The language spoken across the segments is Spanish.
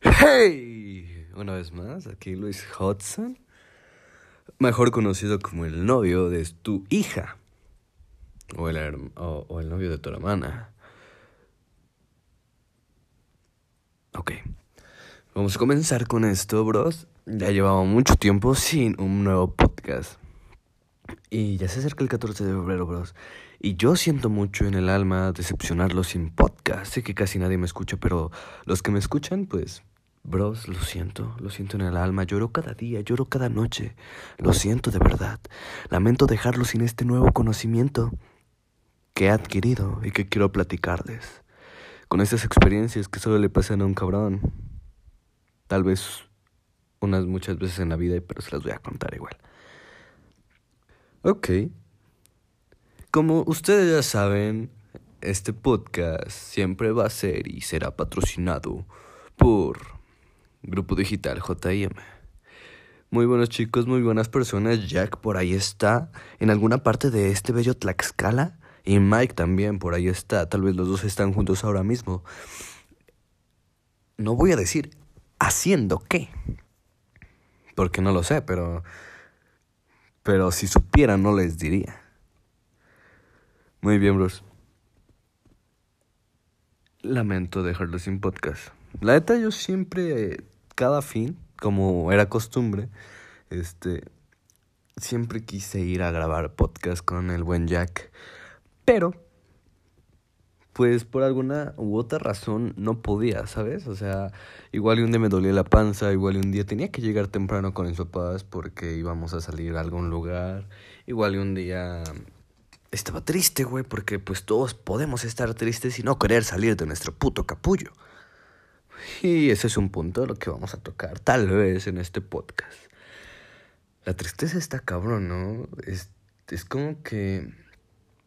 ¡Hey! Una vez más, aquí Luis Hudson, mejor conocido como el novio de tu hija, o el, o, el novio de tu hermana. Ok, vamos a comenzar con esto, bros. Ya llevaba mucho tiempo sin un nuevo podcast. Y ya se acerca el 14 de febrero, bros. Y yo siento mucho en el alma decepcionarlos sin podcast. Sé que casi nadie me escucha, pero los que me escuchan, pues, bros, lo siento, lo siento en el alma. Lloro cada día, lloro cada noche. Lo siento de verdad. Lamento dejarlos sin este nuevo conocimiento que he adquirido y que quiero platicarles. Con estas experiencias que solo le pasan a un cabrón. Tal vez unas muchas veces en la vida, pero se las voy a contar igual. Ok. Como ustedes ya saben, este podcast siempre va a ser y será patrocinado por Grupo Digital JM. Muy buenos chicos, muy buenas personas. Jack por ahí está, en alguna parte de este bello Tlaxcala. Y Mike también por ahí está. Tal vez los dos están juntos ahora mismo. No voy a decir haciendo qué. Porque no lo sé, pero... Pero si supiera no les diría. Muy bien, bros. Lamento dejarlo sin podcast. La neta, yo siempre, cada fin, como era costumbre, este, siempre quise ir a grabar podcast con el buen Jack. Pero, pues por alguna u otra razón no podía, ¿sabes? O sea, igual un día me dolía la panza, igual un día tenía que llegar temprano con mis papás porque íbamos a salir a algún lugar, igual un día estaba triste, güey, porque pues todos podemos estar tristes y no querer salir de nuestro puto capullo. Y ese es un punto de lo que vamos a tocar, tal vez en este podcast. La tristeza está cabrón, ¿no? Es, es como que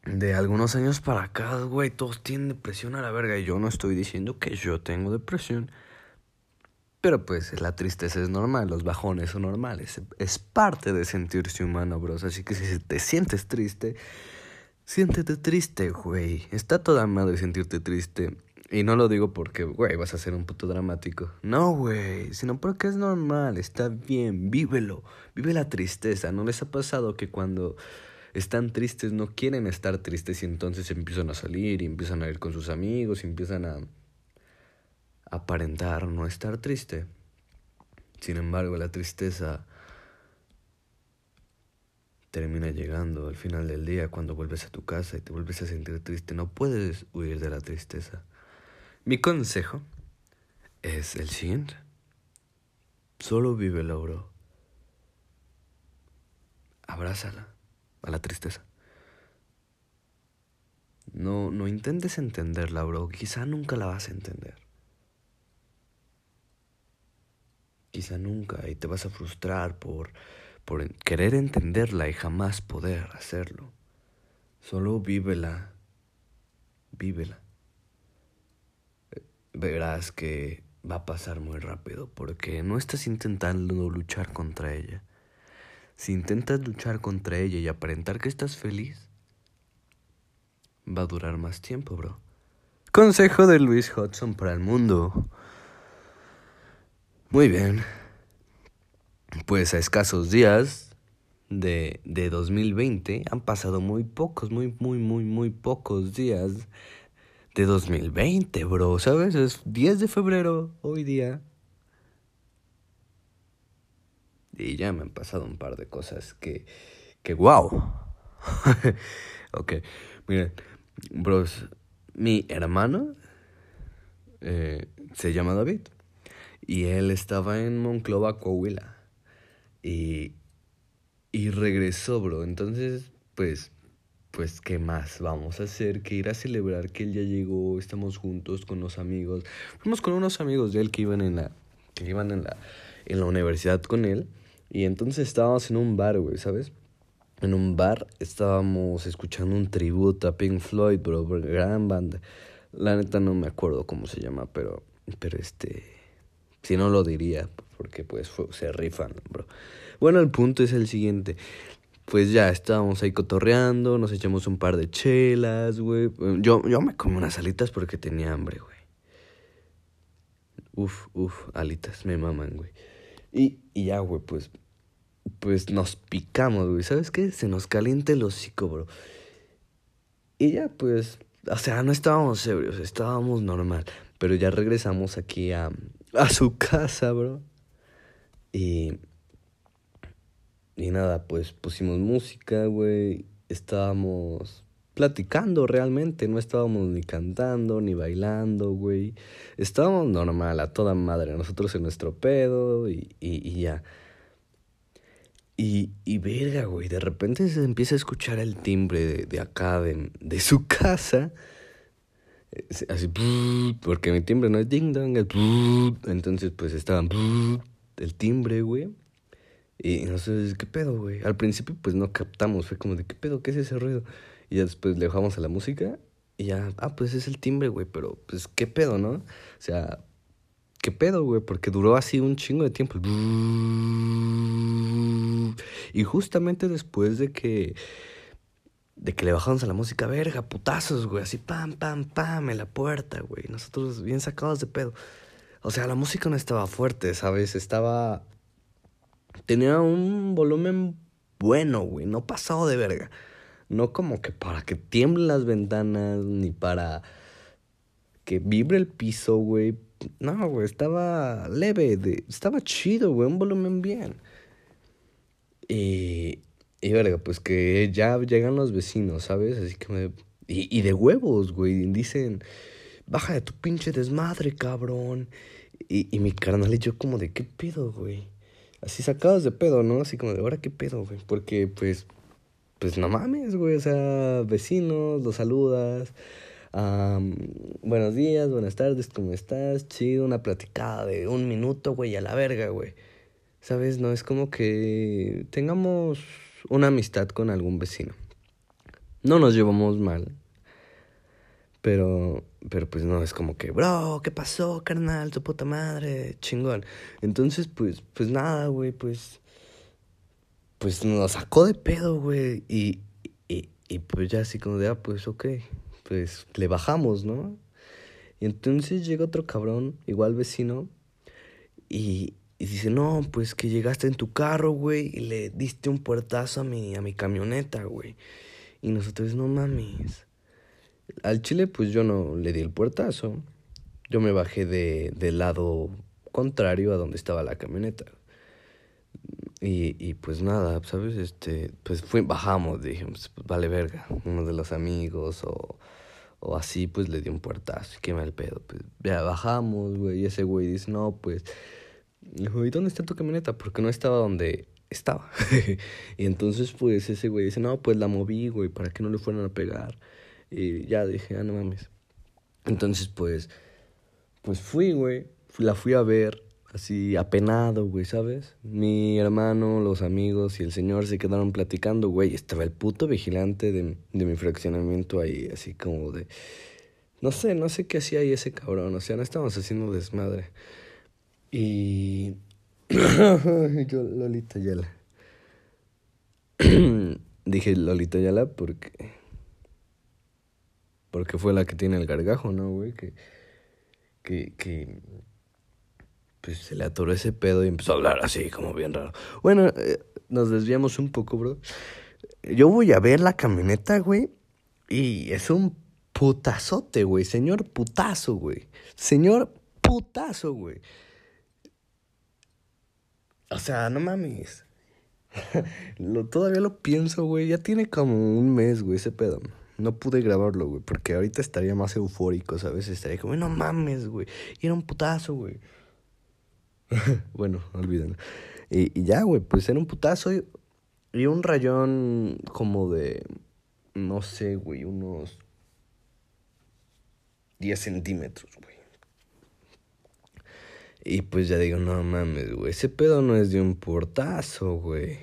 de algunos años para acá, güey, todos tienen depresión a la verga. Y yo no estoy diciendo que yo tengo depresión. Pero pues la tristeza es normal, los bajones son normales. Es parte de sentirse humano, bros. Así que si te sientes triste, Siéntete triste, güey. Está toda madre sentirte triste. Y no lo digo porque, güey, vas a ser un puto dramático. No, güey, sino porque es normal, está bien, vívelo. Vive la tristeza. ¿No les ha pasado que cuando están tristes no quieren estar tristes y entonces empiezan a salir y empiezan a ir con sus amigos y empiezan a aparentar no estar triste? Sin embargo, la tristeza termina llegando al final del día cuando vuelves a tu casa y te vuelves a sentir triste. No puedes huir de la tristeza. Mi consejo es el siguiente. Solo vive el bro. Abrázala a la tristeza. No, no intentes entenderla, bro. Quizá nunca la vas a entender. Quizá nunca y te vas a frustrar por por querer entenderla y jamás poder hacerlo. Solo vívela, vívela. Verás que va a pasar muy rápido porque no estás intentando luchar contra ella. Si intentas luchar contra ella y aparentar que estás feliz, va a durar más tiempo, bro. Consejo de Luis Hudson para el mundo. Muy bien pues a escasos días de, de 2020, han pasado muy pocos, muy, muy, muy, muy pocos días de 2020, bro, ¿sabes? Es 10 de febrero hoy día. Y ya me han pasado un par de cosas que, que wow. ok, miren, bros, mi hermano eh, se llama David y él estaba en Monclova, Coahuila. Y, y regresó, bro. Entonces, pues, pues, ¿qué más vamos a hacer que ir a celebrar que él ya llegó? Estamos juntos con los amigos. Fuimos con unos amigos de él que iban en la, que iban en la, en la universidad con él. Y entonces estábamos en un bar, güey, ¿sabes? En un bar estábamos escuchando un tributo a Pink Floyd, bro, gran banda. La neta no me acuerdo cómo se llama, pero, pero este, si no lo diría, porque pues se rifan, bro. Bueno, el punto es el siguiente. Pues ya estábamos ahí cotorreando, nos echamos un par de chelas, güey. Yo, yo me comí unas alitas porque tenía hambre, güey. Uf, uf, alitas, me maman, güey. Y, y ya, güey, pues, pues nos picamos, güey. ¿Sabes qué? Se nos calienta el hocico, bro. Y ya, pues, o sea, no estábamos ebrios, estábamos normal. Pero ya regresamos aquí a, a su casa, bro. Y, y nada, pues pusimos música, güey. Estábamos platicando realmente, no estábamos ni cantando, ni bailando, güey. Estábamos normal, a toda madre, nosotros en nuestro pedo y, y, ya. Y, y verga, güey, de repente se empieza a escuchar el timbre de, de acá, de, de su casa. Así, porque mi timbre no es ding dong, es entonces pues estaban el timbre, güey. Y no sé, ¿qué pedo, güey? Al principio pues no captamos, fue como de, ¿qué pedo? ¿Qué es ese ruido? Y después le bajamos a la música y ya, ah, pues es el timbre, güey, pero pues qué pedo, ¿no? O sea, ¿qué pedo, güey? Porque duró así un chingo de tiempo. Y justamente después de que de que le bajamos a la música, verga, putazos, güey, así pam, pam, pam, en la puerta, güey. Nosotros bien sacados de pedo. O sea, la música no estaba fuerte, ¿sabes? Estaba. Tenía un volumen bueno, güey, no pasado de verga. No como que para que tiemblen las ventanas, ni para que vibre el piso, güey. No, güey, estaba leve, de, estaba chido, güey, un volumen bien. Y, y verga, pues que ya llegan los vecinos, ¿sabes? Así que me... Y, y de huevos, güey. Dicen, baja de tu pinche desmadre, cabrón. Y, y mi carnal y yo como de, ¿qué pedo, güey? Así sacados de pedo, ¿no? Así como de, ¿ahora qué pedo, güey? Porque, pues, pues no mames, güey. O sea, vecinos, los saludas. buenos días, buenas tardes, ¿cómo estás? Chido, una platicada de un minuto, güey, a la verga, güey. ¿Sabes? No es como que tengamos una amistad con algún vecino. No nos llevamos mal. Pero, pero pues no, es como que, bro, ¿qué pasó, carnal? Tu puta madre, chingón. Entonces, pues, pues nada, güey, pues, pues nos sacó de pedo, güey. Y, y, y pues ya así como de, ah, pues ok, pues le bajamos, ¿no? Y entonces llega otro cabrón, igual vecino, y, y dice, no, pues que llegaste en tu carro, güey, y le diste un puertazo a mi, a mi camioneta, güey. Y nosotros, no mames. Al chile, pues yo no le di el puertazo. Yo me bajé de, del lado contrario a donde estaba la camioneta. Y, y pues nada, ¿sabes? Este, pues fue, bajamos, dijimos, pues vale verga. Uno de los amigos o, o así, pues le di un puertazo. Qué mal pedo. Pues ya bajamos, güey. Y ese güey dice, no, pues dijo, ¿y dónde está tu camioneta? Porque no estaba donde estaba. y entonces, pues, ese güey dice, no, pues la moví, güey, para que no le fueran a pegar. Y ya dije, ah, no mames. Entonces, pues, pues fui, güey. La fui a ver, así apenado, güey, ¿sabes? Mi hermano, los amigos y el señor se quedaron platicando, güey. Estaba el puto vigilante de, de mi fraccionamiento ahí, así como de... No sé, no sé qué hacía ahí ese cabrón. O sea, no estábamos haciendo desmadre. Y yo, Lolita Yala. Dije Lolita Yala porque. Porque fue la que tiene el gargajo, ¿no, güey? Que. Que. que pues se le atoró ese pedo y empezó a hablar así, como bien raro. Bueno, eh, nos desviamos un poco, bro. Yo voy a ver la camioneta, güey. Y es un putazote, güey. Señor putazo, güey. Señor putazo, güey. O sea, no mames. todavía lo pienso, güey. Ya tiene como un mes, güey, ese pedo. No pude grabarlo, güey, porque ahorita estaría más eufórico, ¿sabes? Estaría como, no mames, güey. Y era un putazo, güey. bueno, olvídenlo. Y, y ya, güey, pues era un putazo y, y un rayón como de, no sé, güey, unos 10 centímetros, güey. Y pues ya digo, no mames, güey, ese pedo no es de un portazo, güey.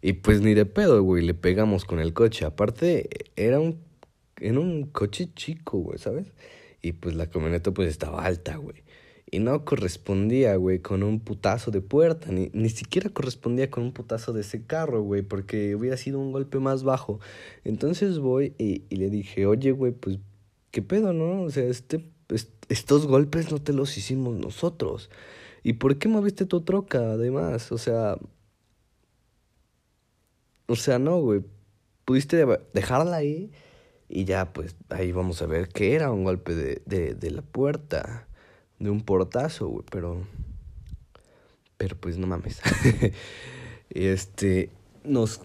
Y pues ni de pedo, güey, le pegamos con el coche. Aparte, era un, en un coche chico, güey, ¿sabes? Y pues la camioneta pues estaba alta, güey. Y no correspondía, güey, con un putazo de puerta. Ni, ni siquiera correspondía con un putazo de ese carro, güey, porque hubiera sido un golpe más bajo. Entonces voy y, y le dije, oye, güey, pues, ¿qué pedo, no? O sea, este estos golpes no te los hicimos nosotros. ¿Y por qué moviste tu troca, además? O sea... O sea, no, güey. Pudiste dejarla ahí y ya, pues, ahí vamos a ver que era un golpe de, de, de la puerta. De un portazo, güey, pero... Pero pues no mames. este nos,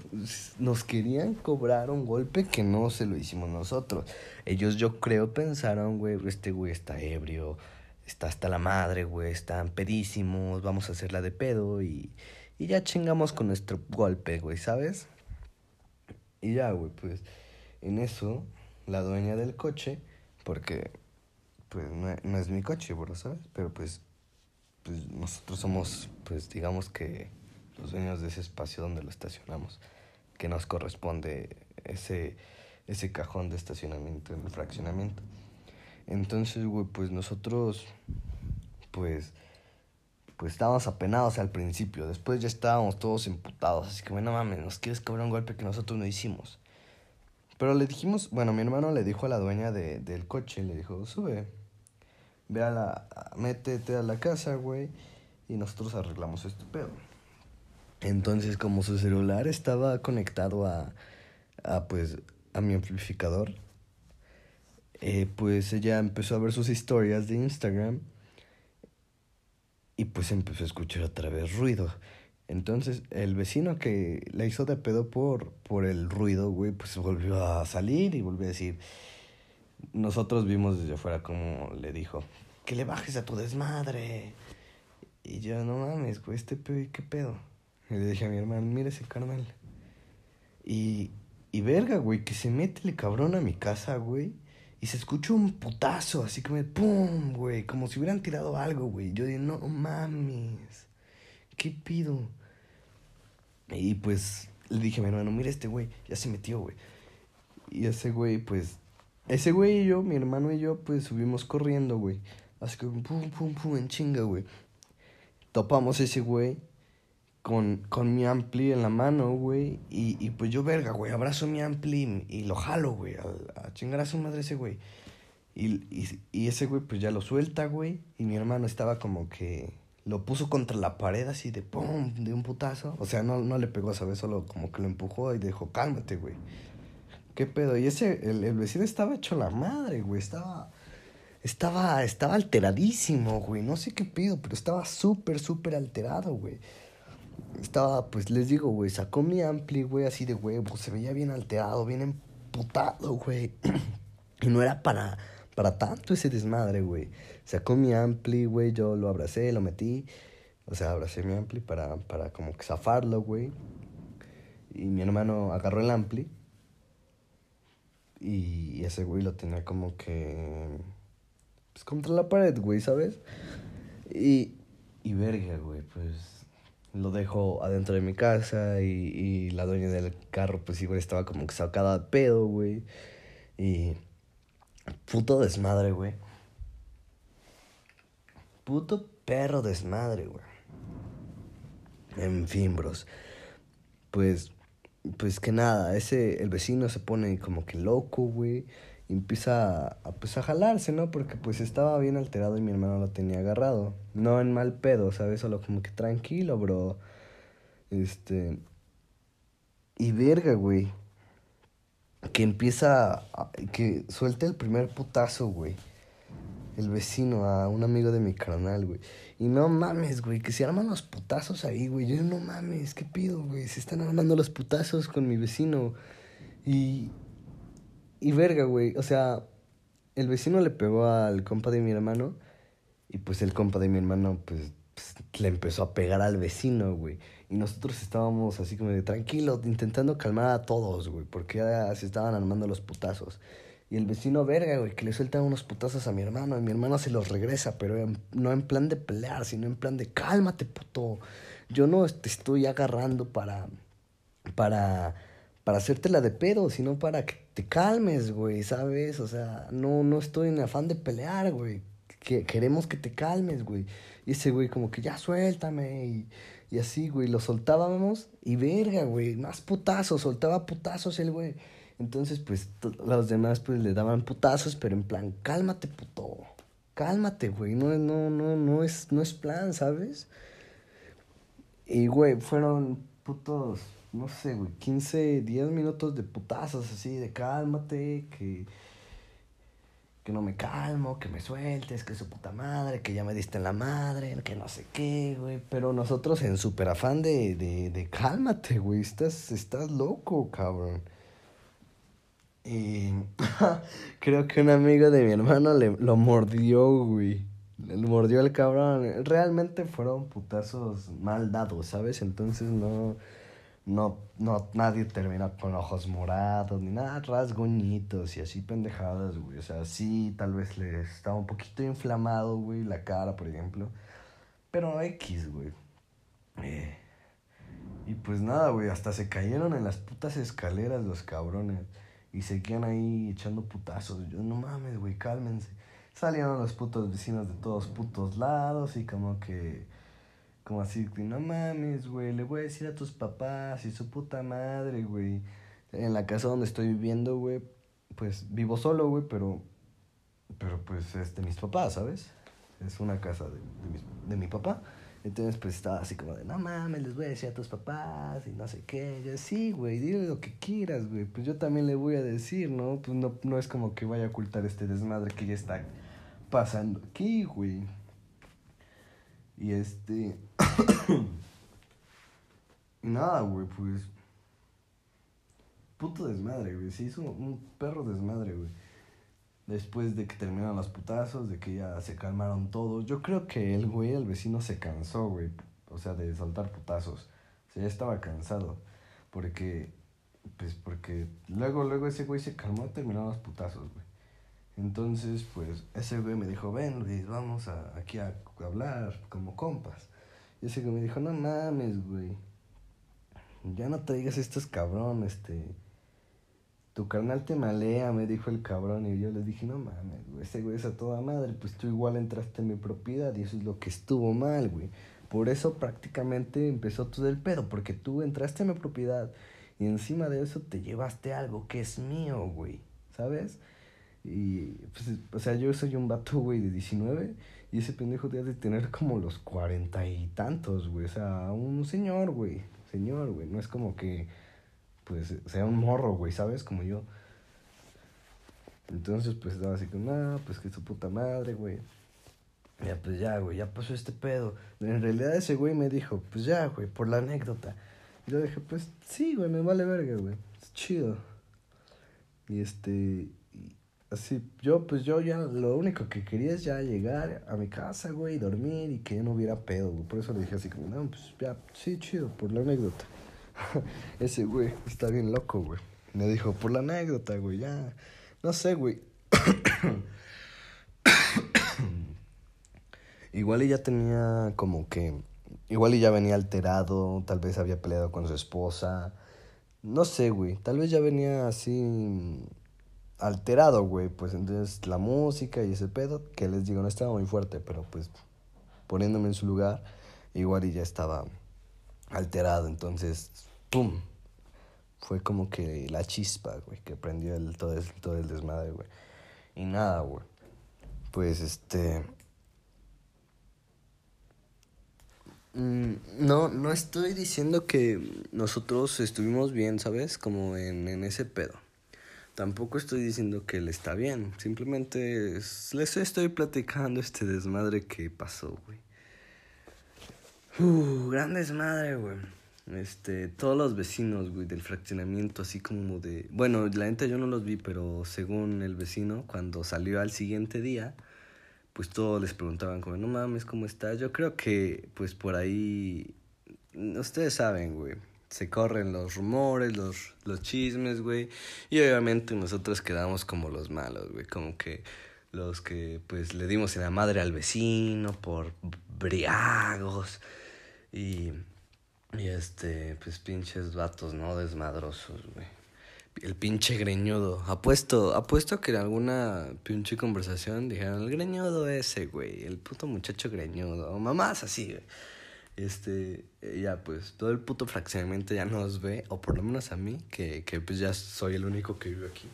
nos querían cobrar un golpe que no se lo hicimos nosotros. Ellos yo creo pensaron, güey, este güey está ebrio, está hasta la madre, güey, están pedísimos, vamos a hacerla de pedo y, y ya chingamos con nuestro golpe, güey, ¿sabes? Y ya, güey, pues en eso la dueña del coche, porque pues no, no es mi coche, bro, ¿sabes? Pero pues, pues nosotros somos, pues digamos que los dueños de ese espacio donde lo estacionamos, que nos corresponde ese, ese cajón de estacionamiento en el fraccionamiento. Entonces, güey, pues nosotros, pues, pues estábamos apenados al principio. Después ya estábamos todos emputados. Así que, bueno, mames, nos quieres cobrar un golpe que nosotros no hicimos. Pero le dijimos, bueno, mi hermano le dijo a la dueña de, del coche, le dijo, sube, ve la, métete a la casa, güey, y nosotros arreglamos este pedo. Entonces, como su celular estaba conectado a, a pues, a mi amplificador, eh, pues ella empezó a ver sus historias de Instagram y pues empezó a escuchar otra vez ruido. Entonces, el vecino que la hizo de pedo por, por el ruido, güey, pues volvió a salir y volvió a decir, nosotros vimos desde afuera como le dijo, que le bajes a tu desmadre. Y yo, no mames, güey, este pedo, ¿qué pedo? Y le dije a mi hermano, mira ese carnal. Y, y verga, güey, que se mete el cabrón a mi casa, güey. Y se escucha un putazo, así como, ¡pum! güey, como si hubieran tirado algo, güey. Yo dije, no mames, ¿qué pido? Y pues le dije a mi hermano, mira este güey, ya se metió, güey. Y ese güey, pues, ese güey y yo, mi hermano y yo, pues subimos corriendo, güey. Así que, pum, pum, pum, en chinga, güey. Topamos ese güey con, con mi ampli en la mano, güey. Y, y pues yo, verga, güey, abrazo mi ampli y, lo jalo, güey, a, a, chingar a su madre ese güey. Y, y, y ese güey, pues ya lo suelta, güey. Y mi hermano estaba como que lo puso contra la pared así de pum, de un putazo. O sea, no, no le pegó, ¿sabes? Solo como que lo empujó y dijo, cálmate, güey. ¿Qué pedo? Y ese, el, vecino estaba hecho la madre, güey. Estaba, estaba, estaba alteradísimo, güey. No sé qué pido, pero estaba súper, súper alterado, güey estaba, pues les digo, güey, sacó mi ampli, güey, así de huevo, se veía bien alterado, bien emputado, güey. y no era para, para tanto ese desmadre, güey. Sacó mi ampli, güey, yo lo abracé, lo metí. O sea, abracé mi ampli para, para como que zafarlo, güey. Y mi hermano agarró el ampli. Y ese güey lo tenía como que... Pues contra la pared, güey, ¿sabes? Y... Y verga, güey, pues lo dejo adentro de mi casa y, y la dueña del carro pues igual estaba como que sacada de pedo, güey. Y puto desmadre, güey. Puto perro desmadre, güey. En fin, bros. Pues pues que nada, ese el vecino se pone como que loco, güey y empieza a, pues, a jalarse, ¿no? Porque pues estaba bien alterado y mi hermano lo tenía agarrado. No en mal pedo, ¿sabes? Solo como que tranquilo, bro. Este... Y verga, güey. Que empieza... A, que suelte el primer putazo, güey. El vecino a un amigo de mi carnal, güey. Y no mames, güey, que se arman los putazos ahí, güey. Yo no mames, ¿qué pido, güey? Se están armando los putazos con mi vecino. Y, y verga, güey, o sea, el vecino le pegó al compa de mi hermano y pues el compa de mi hermano pues, pues le empezó a pegar al vecino, güey. Y nosotros estábamos así como de tranquilo, intentando calmar a todos, güey, porque ya se estaban armando los putazos. Y el vecino, verga, güey, que le suelta unos putazos a mi hermano. Y mi hermano se los regresa, pero no en plan de pelear, sino en plan de cálmate, puto. Yo no te estoy agarrando para. para para hacértela de pedo, sino para que te calmes, güey, ¿sabes? O sea, no, no estoy en afán de pelear, güey. Que, queremos que te calmes, güey. Y ese güey como que ya suéltame y, y así, güey, lo soltábamos y verga, güey, más putazos, soltaba putazos el güey. Entonces, pues, los demás, pues, le daban putazos, pero en plan, cálmate, puto. cálmate, güey, no, no, no, no es, no es plan, ¿sabes? Y, güey, fueron putos, no sé, güey, 15, 10 minutos de putazos así, de cálmate, que que no me calmo, que me sueltes, que su puta madre, que ya me diste en la madre, que no sé qué, güey. Pero nosotros en súper afán de, de, de cálmate, güey, estás, estás loco, cabrón. Y creo que un amigo de mi hermano le, lo mordió, güey. Le mordió el cabrón. Realmente fueron putazos mal dados, ¿sabes? Entonces no no, no, nadie termina con ojos morados, ni nada, rasguñitos y así pendejadas, güey. O sea, sí, tal vez le estaba un poquito inflamado, güey, la cara, por ejemplo. Pero X, güey. Eh, y pues nada, güey, hasta se cayeron en las putas escaleras los cabrones. Y seguían ahí echando putazos. Yo, no mames, güey, cálmense. Salieron los putos vecinos de todos putos lados y como que como así, no mames, güey, le voy a decir a tus papás y su puta madre, güey. En la casa donde estoy viviendo, güey, pues vivo solo, güey, pero, pero pues es de mis papás, ¿sabes? Es una casa de, de, mi, papá. Entonces, pues estaba así como de, no mames, les voy a decir a tus papás y no sé qué. Yo, sí, güey, dile lo que quieras, güey. Pues yo también le voy a decir, ¿no? Pues no, no es como que vaya a ocultar este desmadre que ya está pasando aquí, güey. Y este. nada, güey, pues. Puto desmadre, güey. Se hizo un perro desmadre, güey. Después de que terminaron los putazos, de que ya se calmaron todos. Yo creo que el güey, el vecino, se cansó, güey. O sea, de soltar putazos. O sea, ya estaba cansado. Porque. Pues porque luego, luego ese güey se calmó y terminaron los putazos, güey. Entonces, pues, ese güey me dijo, ven Luis, vamos a, aquí a hablar como compas. Y ese güey me dijo, no mames, güey. Ya no traigas estos cabrones, este. Tu carnal te malea, me dijo el cabrón. Y yo le dije, no mames, güey, ese güey es a toda madre. Pues tú igual entraste en mi propiedad y eso es lo que estuvo mal, güey. Por eso prácticamente empezó todo el pedo, porque tú entraste en mi propiedad y encima de eso te llevaste algo que es mío, güey. ¿Sabes? Y, pues, o sea, yo soy un vato, güey, de 19 y ese pendejo debe de tener como los cuarenta y tantos, güey. O sea, un señor, güey. Señor, güey. No es como que, pues, sea un morro, güey, ¿sabes? Como yo. Entonces, pues, estaba así como, ah, pues, que su puta madre, güey. Ya, pues, ya, güey, ya pasó este pedo. En realidad ese güey me dijo, pues, ya, güey, por la anécdota. Yo dije, pues, sí, güey, me vale verga, güey. Es chido. Y este, Así, yo, pues yo ya lo único que quería es ya llegar a mi casa, güey, dormir y que no hubiera pedo, güey. Por eso le dije así como, no, pues ya, sí, chido, por la anécdota. Ese güey está bien loco, güey. Me dijo, por la anécdota, güey, ya. No sé, güey. igual ya tenía como que. Igual ya venía alterado, tal vez había peleado con su esposa. No sé, güey. Tal vez ya venía así alterado, güey. Pues entonces la música y ese pedo, que les digo, no estaba muy fuerte, pero pues poniéndome en su lugar, igual y ya estaba alterado. Entonces, ¡pum! Fue como que la chispa, güey, que prendió el, todo, el, todo el desmadre, güey. Y nada, güey. Pues este. Mm, no, no estoy diciendo que nosotros estuvimos bien, ¿sabes? Como en, en ese pedo. Tampoco estoy diciendo que él está bien, simplemente les estoy platicando este desmadre que pasó, güey. Uh, gran desmadre, güey. Este, todos los vecinos, güey, del fraccionamiento, así como de... Bueno, la gente yo no los vi, pero según el vecino, cuando salió al siguiente día, pues todos les preguntaban como, no mames, ¿cómo estás? Yo creo que, pues por ahí, ustedes saben, güey se corren los rumores, los, los chismes, güey. Y obviamente nosotros quedamos como los malos, güey. Como que los que pues le dimos en la madre al vecino por briagos. Y, y este, pues pinches vatos, ¿no? Desmadrosos, güey. El pinche greñudo. Apuesto, apuesto que en alguna pinche conversación dijeron, el greñudo ese, güey. El puto muchacho greñudo. Mamás así, güey. Este, ya pues, todo el puto fraccionamiento ya nos ve, o por lo menos a mí, que, que pues ya soy el único que vive aquí.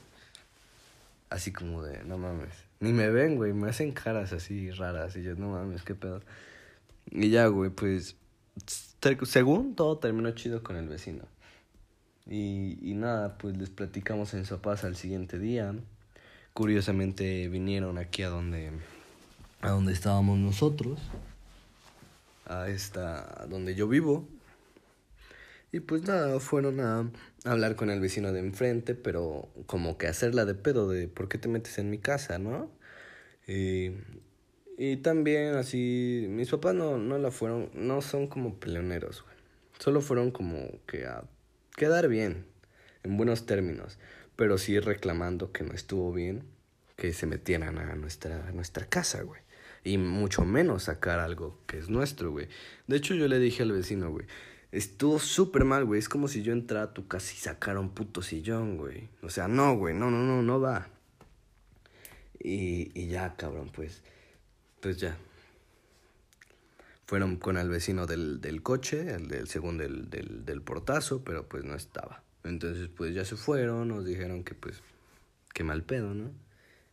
Así como de, no mames, Ni me ven, güey, me hacen caras así raras y yo, no mames, qué pedo. Y ya, güey, pues, según todo terminó chido con el vecino. Y, y nada, pues les platicamos en Sopas al siguiente día. Curiosamente vinieron aquí a donde, a donde estábamos nosotros. A esta, donde yo vivo. Y pues nada, fueron a hablar con el vecino de enfrente, pero como que hacerla de pedo de por qué te metes en mi casa, ¿no? Y, y también así, mis papás no, no la fueron, no son como peleoneros, güey. Solo fueron como que a quedar bien, en buenos términos, pero sí reclamando que no estuvo bien que se metieran a nuestra, a nuestra casa, güey. Y mucho menos sacar algo que es nuestro, güey. De hecho, yo le dije al vecino, güey, Estuvo súper mal, güey. Es como si yo entrara a tu casa y sacara un puto sillón, güey. O sea, no, güey. No, no, no, no va. Y, y ya, cabrón, pues. Pues ya. Fueron con el vecino del, del coche, el del segundo del, del, del portazo, pero pues no estaba. Entonces, pues ya se fueron, nos dijeron que pues, qué mal pedo, ¿no?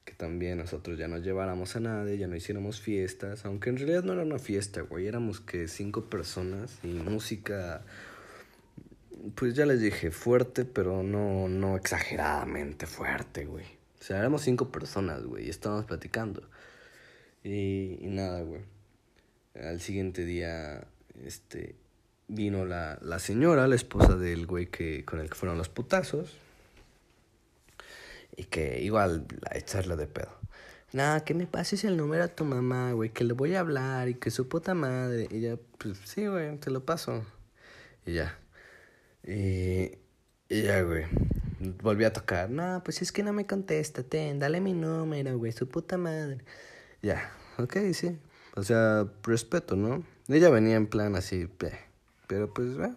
que también nosotros ya no lleváramos a nadie, ya no hiciéramos fiestas, aunque en realidad no era una fiesta, güey, éramos que cinco personas y música, pues ya les dije, fuerte, pero no, no exageradamente fuerte, güey. O sea, éramos cinco personas, güey, y estábamos platicando. Y, nada, güey. Al siguiente día, este, vino la, la señora, la esposa del güey que, con el que fueron los putazos y que igual a echarle de pedo. Nada, que me pases el número a tu mamá, güey, que le voy a hablar y que su puta madre. Y ya, pues sí, güey, te lo paso. Y ya. Y, y ya, güey. Volví a tocar. No, pues es que no me contesta, ten, dale mi número, güey, su puta madre. Ya, ok, sí. O sea, respeto, ¿no? Ella venía en plan así, pero pues, eh,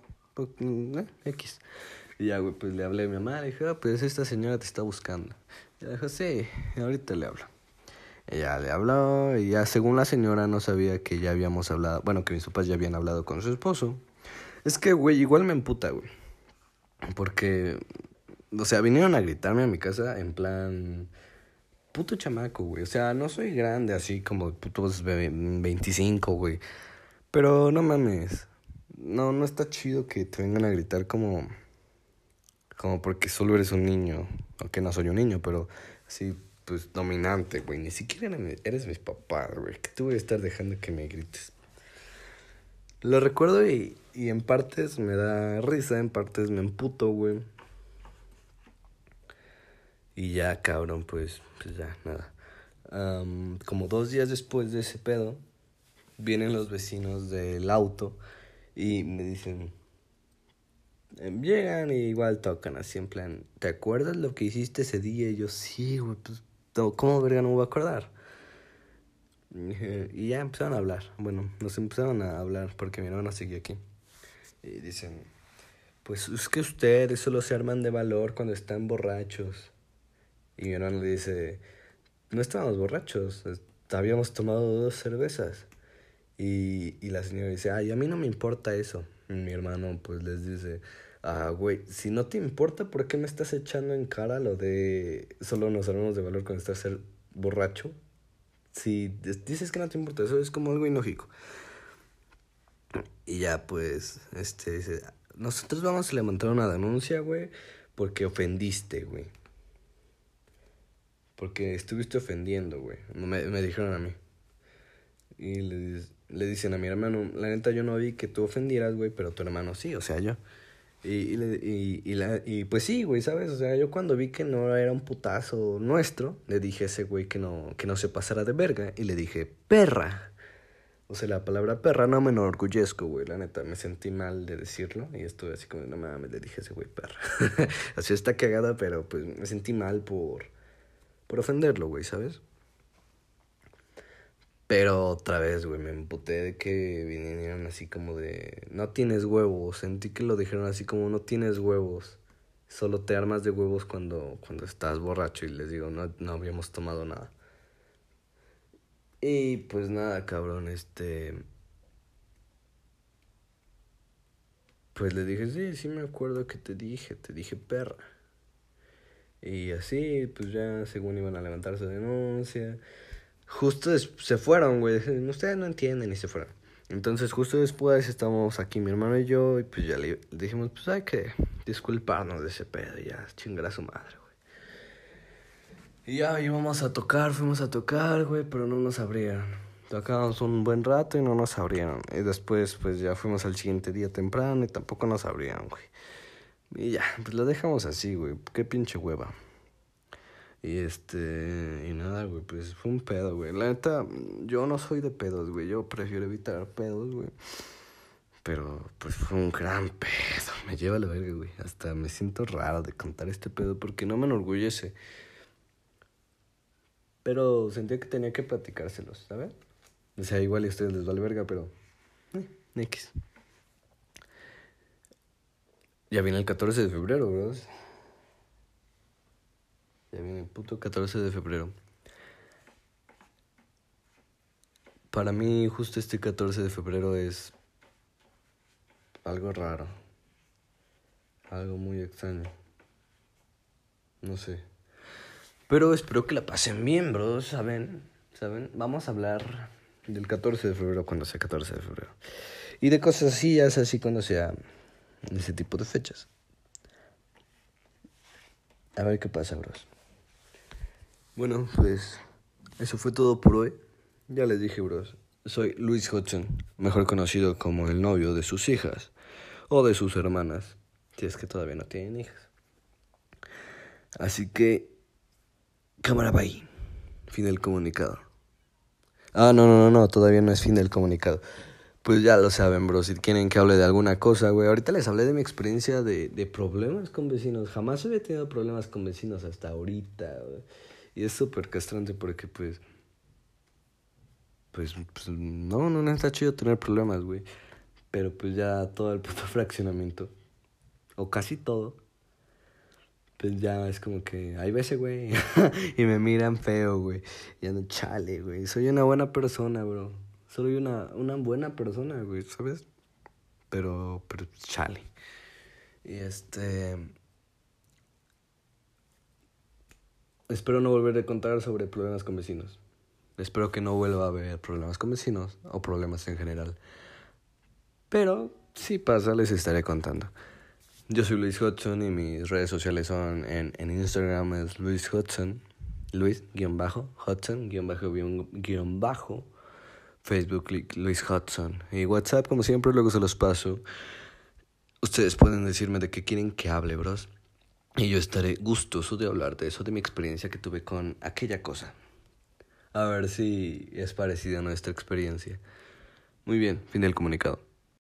eh, X. Y ya, güey, pues le hablé a mi mamá, le dije, ah, pues esta señora te está buscando. Y ella dijo, sí, ahorita le hablo. Y ya le habló, y ya según la señora no sabía que ya habíamos hablado, bueno, que mis papás ya habían hablado con su esposo. Es que, güey, igual me emputa, güey. Porque, o sea, vinieron a gritarme a mi casa en plan puto chamaco, güey. O sea, no soy grande así como putos 25, güey. Pero no mames. No, no está chido que te vengan a gritar como como porque solo eres un niño, aunque no soy un niño, pero sí, pues dominante, güey. Ni siquiera eres mi papá, güey. Que te voy a estar dejando que me grites. Lo recuerdo y, y en partes me da risa, en partes me emputo, güey. Y ya, cabrón, pues, pues ya, nada. como dos días después de ese pedo, vienen los vecinos del auto y me dicen, Em, llegan y igual tocan así en plan, ¿te acuerdas lo que hiciste ese día? Y yo, sí, güey, pues, ¿cómo verga no voy a acordar? Y ya empezaron a hablar. Bueno, nos empezaron a hablar porque mi hermano seguía aquí. Y dicen, pues es que ustedes solo se arman de valor cuando están borrachos. Y mi hermano le dice, no estábamos borrachos, habíamos tomado dos cervezas. Y, y la señora dice, ay, a mí no me importa eso. Y mi hermano pues les dice, ah, güey, si no te importa, ¿por qué me estás echando en cara lo de solo nos hablamos de valor cuando estás ser borracho? Si dices que no te importa, eso es como algo ilógico. Y ya, pues, este, dice, nosotros vamos a levantar una denuncia, güey, porque ofendiste, güey. Porque estuviste ofendiendo, güey. Me, me dijeron a mí. Y le, le dicen a mi hermano, la neta yo no vi que tú ofendieras, güey, pero tu hermano sí, o sea, yo. Y, y, y, la, y pues sí, güey, ¿sabes? O sea, yo cuando vi que no era un putazo nuestro, le dije a ese güey que no, que no se pasara de verga y le dije, perra. O sea, la palabra perra no me enorgullezco, güey, la neta, me sentí mal de decirlo y estuve así como, no mames, le dije a ese güey perra. así está cagada, pero pues me sentí mal por, por ofenderlo, güey, ¿sabes? Pero otra vez, güey, me emputé de que vinieran así como de, no tienes huevos. Sentí que lo dijeron así como, no tienes huevos. Solo te armas de huevos cuando, cuando estás borracho y les digo, no, no habíamos tomado nada. Y pues nada, cabrón, este... Pues le dije, sí, sí me acuerdo que te dije, te dije perra. Y así, pues ya según iban a levantar su denuncia. Justo se fueron, güey. Ustedes no entienden y se fueron. Entonces justo después estamos aquí mi hermano y yo y pues ya le, dijimos, pues hay que disculparnos de ese pedo ya chingar a su madre, güey. Y ya íbamos a tocar, fuimos a tocar, güey, pero no nos abrieron. Tocamos un buen rato y no nos abrieron. Y después pues ya fuimos al siguiente día temprano y tampoco nos abrieron, güey. Y ya, pues lo dejamos así, güey. Qué pinche hueva. Y este, y nada, güey, pues fue un pedo, güey. La neta, yo no soy de pedos, güey. Yo prefiero evitar pedos, güey. Pero, pues fue un gran pedo. Me lleva la verga, güey. Hasta me siento raro de contar este pedo porque no me enorgullece. Pero sentía que tenía que platicárselos, ¿sabes? O sea, igual a ustedes les vale verga, pero. Eh, X. Ya viene el 14 de febrero, bro. Ya viene el puto 14 de febrero. Para mí, justo este 14 de febrero es algo raro. Algo muy extraño. No sé. Pero espero que la pasen bien, bro. ¿Saben? ¿Saben? Vamos a hablar del 14 de febrero cuando sea 14 de febrero. Y de cosas así, ya es así cuando sea ese tipo de fechas. A ver qué pasa, bros. Bueno, pues eso fue todo por hoy. Ya les dije, bros. Soy Luis Hudson, mejor conocido como el novio de sus hijas o de sus hermanas, si es que todavía no tienen hijas. Así que, cámara bye. Fin del comunicado. Ah, no, no, no, no, todavía no es fin del comunicado. Pues ya lo saben, bro. Si quieren que hable de alguna cosa, güey. Ahorita les hablé de mi experiencia de, de problemas con vecinos. Jamás había tenido problemas con vecinos hasta ahorita, güey. Y es súper castrante porque, pues, pues. Pues, no, no, está chido tener problemas, güey. Pero pues ya todo el puto fraccionamiento. O casi todo. Pues ya es como que. Ahí ese güey. y me miran feo, güey. Y ando chale, güey. Soy una buena persona, bro. Soy una, una buena persona, güey, ¿sabes? Pero, pero chale. Y este. Espero no volver a contar sobre problemas con vecinos. Espero que no vuelva a haber problemas con vecinos o problemas en general. Pero si pasa, les estaré contando. Yo soy Luis Hudson y mis redes sociales son en, en Instagram es Luis Hudson, Luis Facebook Luis Hudson y WhatsApp como siempre luego se los paso. Ustedes pueden decirme de qué quieren que hable, bros. Y yo estaré gustoso de hablar de eso, de mi experiencia que tuve con aquella cosa. A ver si es parecida a nuestra experiencia. Muy bien, fin del comunicado.